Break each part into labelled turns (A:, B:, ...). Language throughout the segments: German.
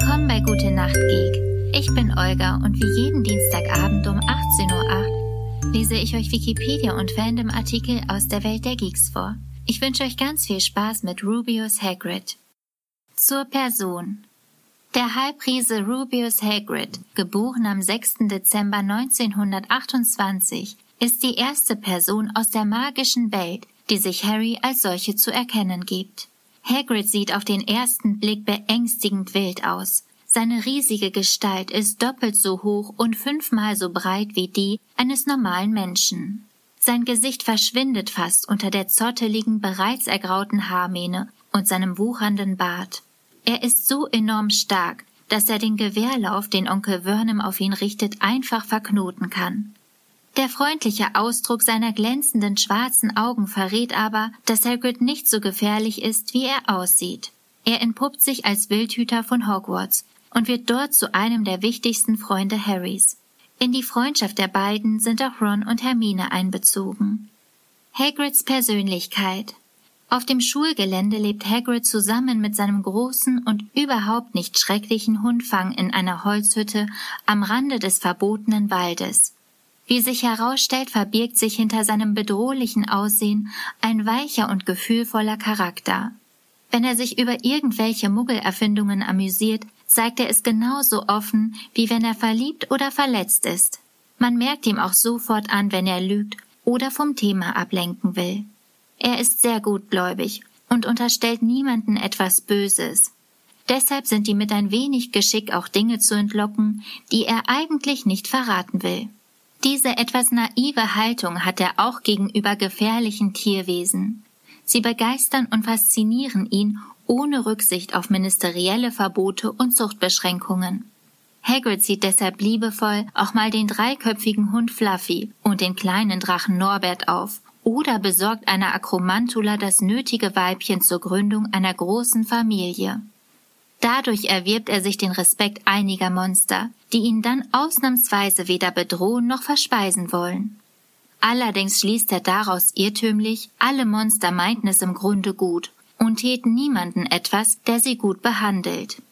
A: Willkommen bei Gute Nacht Geek. Ich bin Olga und wie jeden Dienstagabend um 18.08 Uhr lese ich euch Wikipedia und Fandom-Artikel aus der Welt der Geeks vor. Ich wünsche euch ganz viel Spaß mit Rubius Hagrid. Zur Person. Der Halbriese Rubius Hagrid, geboren am 6. Dezember 1928, ist die erste Person aus der magischen Welt, die sich Harry als solche zu erkennen gibt. Hagrid sieht auf den ersten Blick beängstigend wild aus. Seine riesige Gestalt ist doppelt so hoch und fünfmal so breit wie die eines normalen Menschen. Sein Gesicht verschwindet fast unter der zotteligen, bereits ergrauten Haarmähne und seinem wuchernden Bart. Er ist so enorm stark, dass er den Gewehrlauf, den Onkel Vernon auf ihn richtet, einfach verknoten kann. Der freundliche Ausdruck seiner glänzenden schwarzen Augen verrät aber, dass Hagrid nicht so gefährlich ist, wie er aussieht. Er entpuppt sich als Wildhüter von Hogwarts und wird dort zu einem der wichtigsten Freunde Harrys. In die Freundschaft der beiden sind auch Ron und Hermine einbezogen. Hagrids Persönlichkeit Auf dem Schulgelände lebt Hagrid zusammen mit seinem großen und überhaupt nicht schrecklichen Hundfang in einer Holzhütte am Rande des verbotenen Waldes. Wie sich herausstellt, verbirgt sich hinter seinem bedrohlichen Aussehen ein weicher und gefühlvoller Charakter. Wenn er sich über irgendwelche Muggelerfindungen amüsiert, zeigt er es genauso offen, wie wenn er verliebt oder verletzt ist. Man merkt ihm auch sofort an, wenn er lügt oder vom Thema ablenken will. Er ist sehr gutgläubig und unterstellt niemanden etwas Böses. Deshalb sind ihm mit ein wenig Geschick auch Dinge zu entlocken, die er eigentlich nicht verraten will. Diese etwas naive Haltung hat er auch gegenüber gefährlichen Tierwesen. Sie begeistern und faszinieren ihn ohne Rücksicht auf ministerielle Verbote und Zuchtbeschränkungen. Hagrid sieht deshalb liebevoll auch mal den dreiköpfigen Hund Fluffy und den kleinen Drachen Norbert auf oder besorgt einer Akromantula das nötige Weibchen zur Gründung einer großen Familie. Dadurch erwirbt er sich den Respekt einiger Monster, die ihn dann ausnahmsweise weder bedrohen noch verspeisen wollen. Allerdings schließt er daraus irrtümlich, alle Monster meinten es im Grunde gut und täten niemanden etwas, der sie gut behandelt.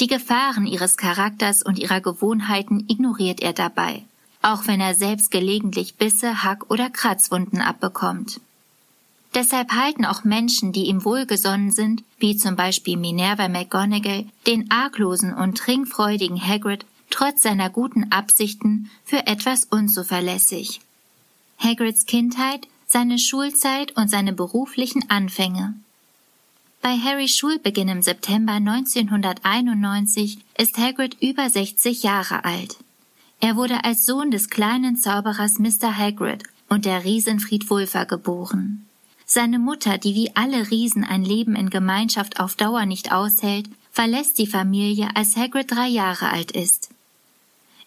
A: Die Gefahren ihres Charakters und ihrer Gewohnheiten ignoriert er dabei, auch wenn er selbst gelegentlich Bisse, Hack oder Kratzwunden abbekommt. Deshalb halten auch Menschen, die ihm wohlgesonnen sind, wie zum Beispiel Minerva McGonagall, den arglosen und trinkfreudigen Hagrid trotz seiner guten Absichten für etwas unzuverlässig. Hagrids Kindheit, seine Schulzeit und seine beruflichen Anfänge. Bei Harrys Schulbeginn im September 1991 ist Hagrid über 60 Jahre alt. Er wurde als Sohn des kleinen Zauberers Mr. Hagrid und der Riesenfried Wulfer geboren. Seine Mutter, die wie alle Riesen ein Leben in Gemeinschaft auf Dauer nicht aushält, verlässt die Familie, als Hagrid drei Jahre alt ist.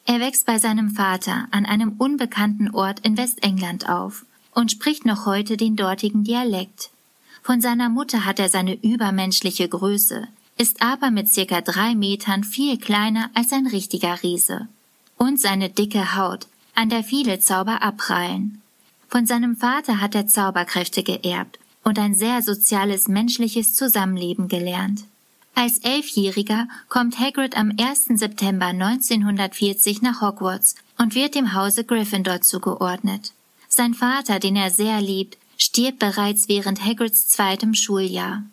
A: Er wächst bei seinem Vater an einem unbekannten Ort in Westengland auf und spricht noch heute den dortigen Dialekt. Von seiner Mutter hat er seine übermenschliche Größe, ist aber mit circa drei Metern viel kleiner als ein richtiger Riese. Und seine dicke Haut, an der viele Zauber abprallen. Von seinem Vater hat er Zauberkräfte geerbt und ein sehr soziales menschliches Zusammenleben gelernt. Als Elfjähriger kommt Hagrid am 1. September 1940 nach Hogwarts und wird dem Hause Gryffindor zugeordnet. Sein Vater, den er sehr liebt, stirbt bereits während Hagrids zweitem Schuljahr.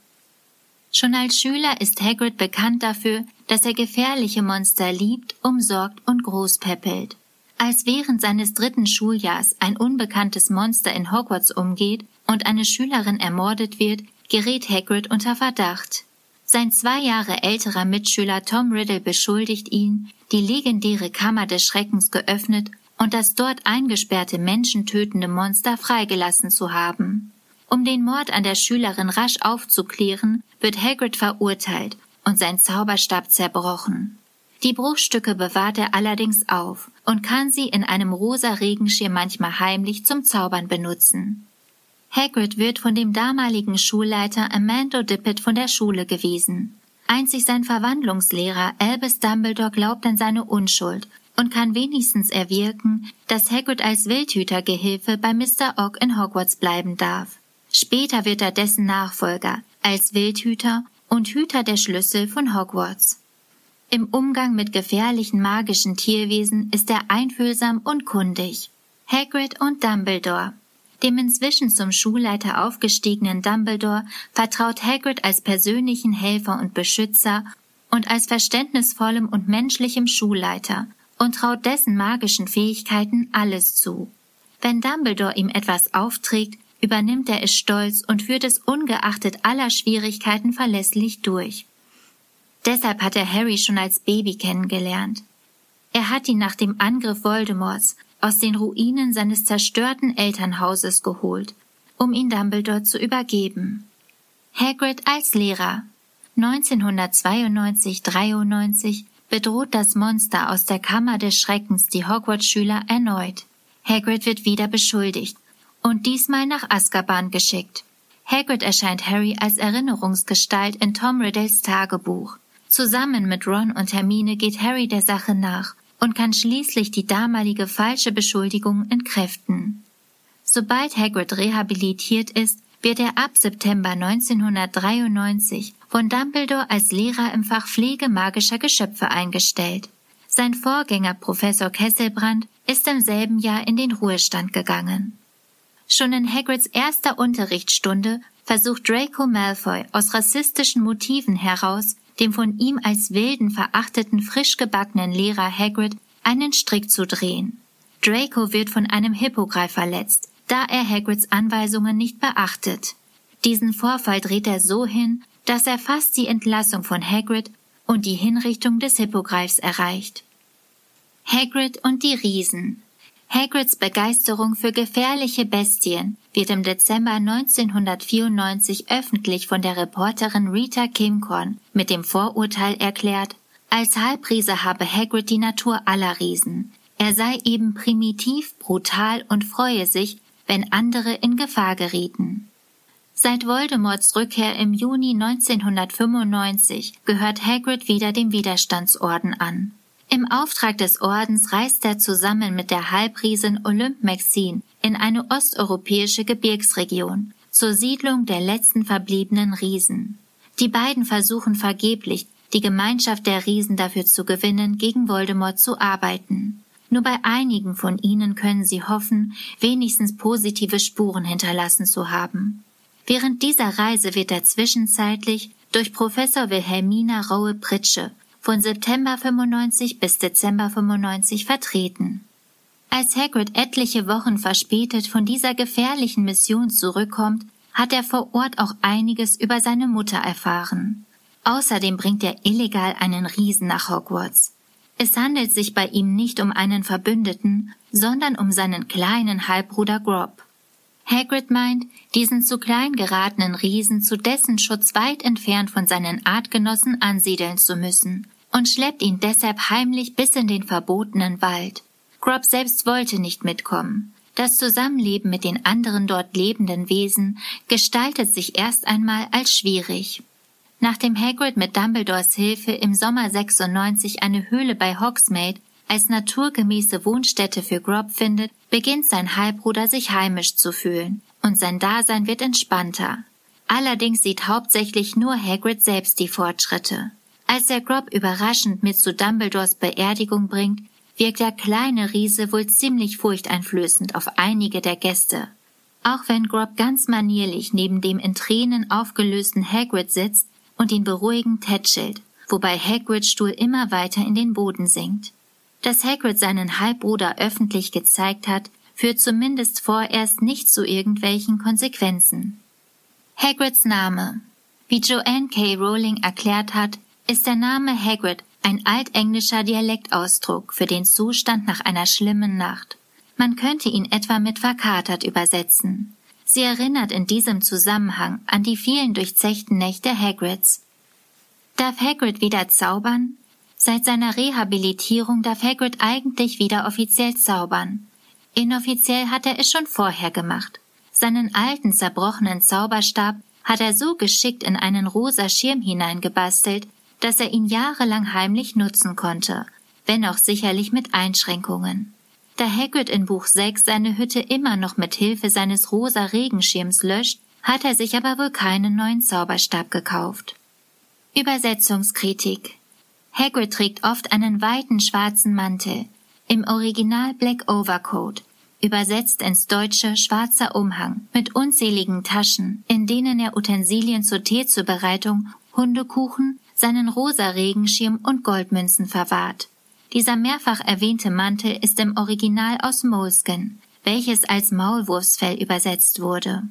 A: Schon als Schüler ist Hagrid bekannt dafür, dass er gefährliche Monster liebt, umsorgt und großpäppelt. Als während seines dritten Schuljahrs ein unbekanntes Monster in Hogwarts umgeht und eine Schülerin ermordet wird, gerät Hagrid unter Verdacht. Sein zwei Jahre älterer Mitschüler Tom Riddle beschuldigt ihn, die legendäre Kammer des Schreckens geöffnet und das dort eingesperrte menschentötende Monster freigelassen zu haben. Um den Mord an der Schülerin rasch aufzuklären, wird Hagrid verurteilt und sein Zauberstab zerbrochen. Die Bruchstücke bewahrt er allerdings auf und kann sie in einem rosa Regenschirm manchmal heimlich zum Zaubern benutzen. Hagrid wird von dem damaligen Schulleiter Amando Dippet von der Schule gewiesen. Einzig sein Verwandlungslehrer Albus Dumbledore glaubt an seine Unschuld und kann wenigstens erwirken, dass Hagrid als Wildhütergehilfe bei Mr. Ogg in Hogwarts bleiben darf. Später wird er dessen Nachfolger als Wildhüter und Hüter der Schlüssel von Hogwarts. Im Umgang mit gefährlichen magischen Tierwesen ist er einfühlsam und kundig. Hagrid und Dumbledore. Dem inzwischen zum Schulleiter aufgestiegenen Dumbledore vertraut Hagrid als persönlichen Helfer und Beschützer und als verständnisvollem und menschlichem Schulleiter und traut dessen magischen Fähigkeiten alles zu. Wenn Dumbledore ihm etwas aufträgt, übernimmt er es stolz und führt es ungeachtet aller Schwierigkeiten verlässlich durch. Deshalb hat er Harry schon als Baby kennengelernt. Er hat ihn nach dem Angriff Voldemorts aus den Ruinen seines zerstörten Elternhauses geholt, um ihn Dumbledore zu übergeben. Hagrid als Lehrer 1992-93 bedroht das Monster aus der Kammer des Schreckens die Hogwarts-Schüler erneut. Hagrid wird wieder beschuldigt und diesmal nach Azkaban geschickt. Hagrid erscheint Harry als Erinnerungsgestalt in Tom Riddles Tagebuch. Zusammen mit Ron und Hermine geht Harry der Sache nach und kann schließlich die damalige falsche Beschuldigung entkräften. Sobald Hagrid rehabilitiert ist, wird er ab September 1993 von Dumbledore als Lehrer im Fach Pflege magischer Geschöpfe eingestellt. Sein Vorgänger Professor Kesselbrand ist im selben Jahr in den Ruhestand gegangen. Schon in Hagrids erster Unterrichtsstunde versucht Draco Malfoy aus rassistischen Motiven heraus, dem von ihm als wilden, verachteten, frisch gebackenen Lehrer Hagrid einen Strick zu drehen. Draco wird von einem Hippogreif verletzt, da er Hagrids Anweisungen nicht beachtet. Diesen Vorfall dreht er so hin, dass er fast die Entlassung von Hagrid und die Hinrichtung des Hippogreifs erreicht. Hagrid und die Riesen Hagrids Begeisterung für gefährliche Bestien wird im Dezember 1994 öffentlich von der Reporterin Rita Kimcorn mit dem Vorurteil erklärt, als Halbriese habe Hagrid die Natur aller Riesen. Er sei eben primitiv, brutal und freue sich, wenn andere in Gefahr gerieten. Seit Voldemorts Rückkehr im Juni 1995 gehört Hagrid wieder dem Widerstandsorden an. Im Auftrag des Ordens reist er zusammen mit der Halbriesin Olympe Maxine in eine osteuropäische Gebirgsregion zur Siedlung der letzten verbliebenen Riesen. Die beiden versuchen vergeblich, die Gemeinschaft der Riesen dafür zu gewinnen, gegen Voldemort zu arbeiten. Nur bei einigen von ihnen können sie hoffen, wenigstens positive Spuren hinterlassen zu haben. Während dieser Reise wird er zwischenzeitlich durch Professor Wilhelmina Raue-Pritsche von September 95 bis Dezember 95 vertreten. Als Hagrid etliche Wochen verspätet von dieser gefährlichen Mission zurückkommt, hat er vor Ort auch einiges über seine Mutter erfahren. Außerdem bringt er illegal einen Riesen nach Hogwarts. Es handelt sich bei ihm nicht um einen Verbündeten, sondern um seinen kleinen Halbbruder Grob. Hagrid meint, diesen zu klein geratenen Riesen zu dessen Schutz weit entfernt von seinen Artgenossen ansiedeln zu müssen und schleppt ihn deshalb heimlich bis in den verbotenen Wald. Grob selbst wollte nicht mitkommen. Das Zusammenleben mit den anderen dort lebenden Wesen gestaltet sich erst einmal als schwierig. Nachdem Hagrid mit Dumbledores Hilfe im Sommer 96 eine Höhle bei Hogsmeade als naturgemäße Wohnstätte für Grob findet, beginnt sein Halbbruder sich heimisch zu fühlen und sein Dasein wird entspannter. Allerdings sieht hauptsächlich nur Hagrid selbst die Fortschritte. Als er Grob überraschend mit zu Dumbledores Beerdigung bringt, wirkt der kleine Riese wohl ziemlich furchteinflößend auf einige der Gäste. Auch wenn Grob ganz manierlich neben dem in Tränen aufgelösten Hagrid sitzt und ihn beruhigend tätschelt, wobei Hagrids Stuhl immer weiter in den Boden sinkt. Dass Hagrid seinen Halbbruder öffentlich gezeigt hat, führt zumindest vorerst nicht zu irgendwelchen Konsequenzen. Hagrids Name. Wie Joanne K. Rowling erklärt hat, ist der Name Hagrid ein altenglischer Dialektausdruck für den Zustand nach einer schlimmen Nacht. Man könnte ihn etwa mit verkatert übersetzen. Sie erinnert in diesem Zusammenhang an die vielen durchzechten Nächte Hagrids. Darf Hagrid wieder zaubern? Seit seiner Rehabilitierung darf Hagrid eigentlich wieder offiziell zaubern. Inoffiziell hat er es schon vorher gemacht. Seinen alten zerbrochenen Zauberstab hat er so geschickt in einen rosa Schirm hineingebastelt, dass er ihn jahrelang heimlich nutzen konnte, wenn auch sicherlich mit Einschränkungen. Da Hagrid in Buch 6 seine Hütte immer noch mit Hilfe seines rosa Regenschirms löscht, hat er sich aber wohl keinen neuen Zauberstab gekauft. Übersetzungskritik Hagrid trägt oft einen weiten schwarzen Mantel, im Original Black Overcoat, übersetzt ins Deutsche schwarzer Umhang, mit unzähligen Taschen, in denen er Utensilien zur Teezubereitung, Hundekuchen, seinen rosa Regenschirm und Goldmünzen verwahrt. Dieser mehrfach erwähnte Mantel ist im Original aus Moleskin, welches als Maulwurfsfell übersetzt wurde.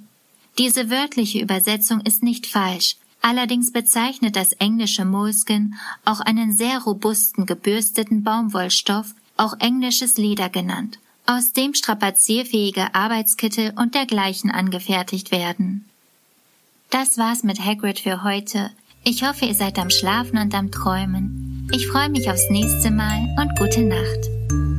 A: Diese wörtliche Übersetzung ist nicht falsch, allerdings bezeichnet das englische Moleskin auch einen sehr robusten gebürsteten Baumwollstoff, auch englisches Leder genannt, aus dem strapazierfähige Arbeitskittel und dergleichen angefertigt werden. Das war's mit Hagrid für heute. Ich hoffe, ihr seid am Schlafen und am Träumen. Ich freue mich aufs nächste Mal und gute Nacht.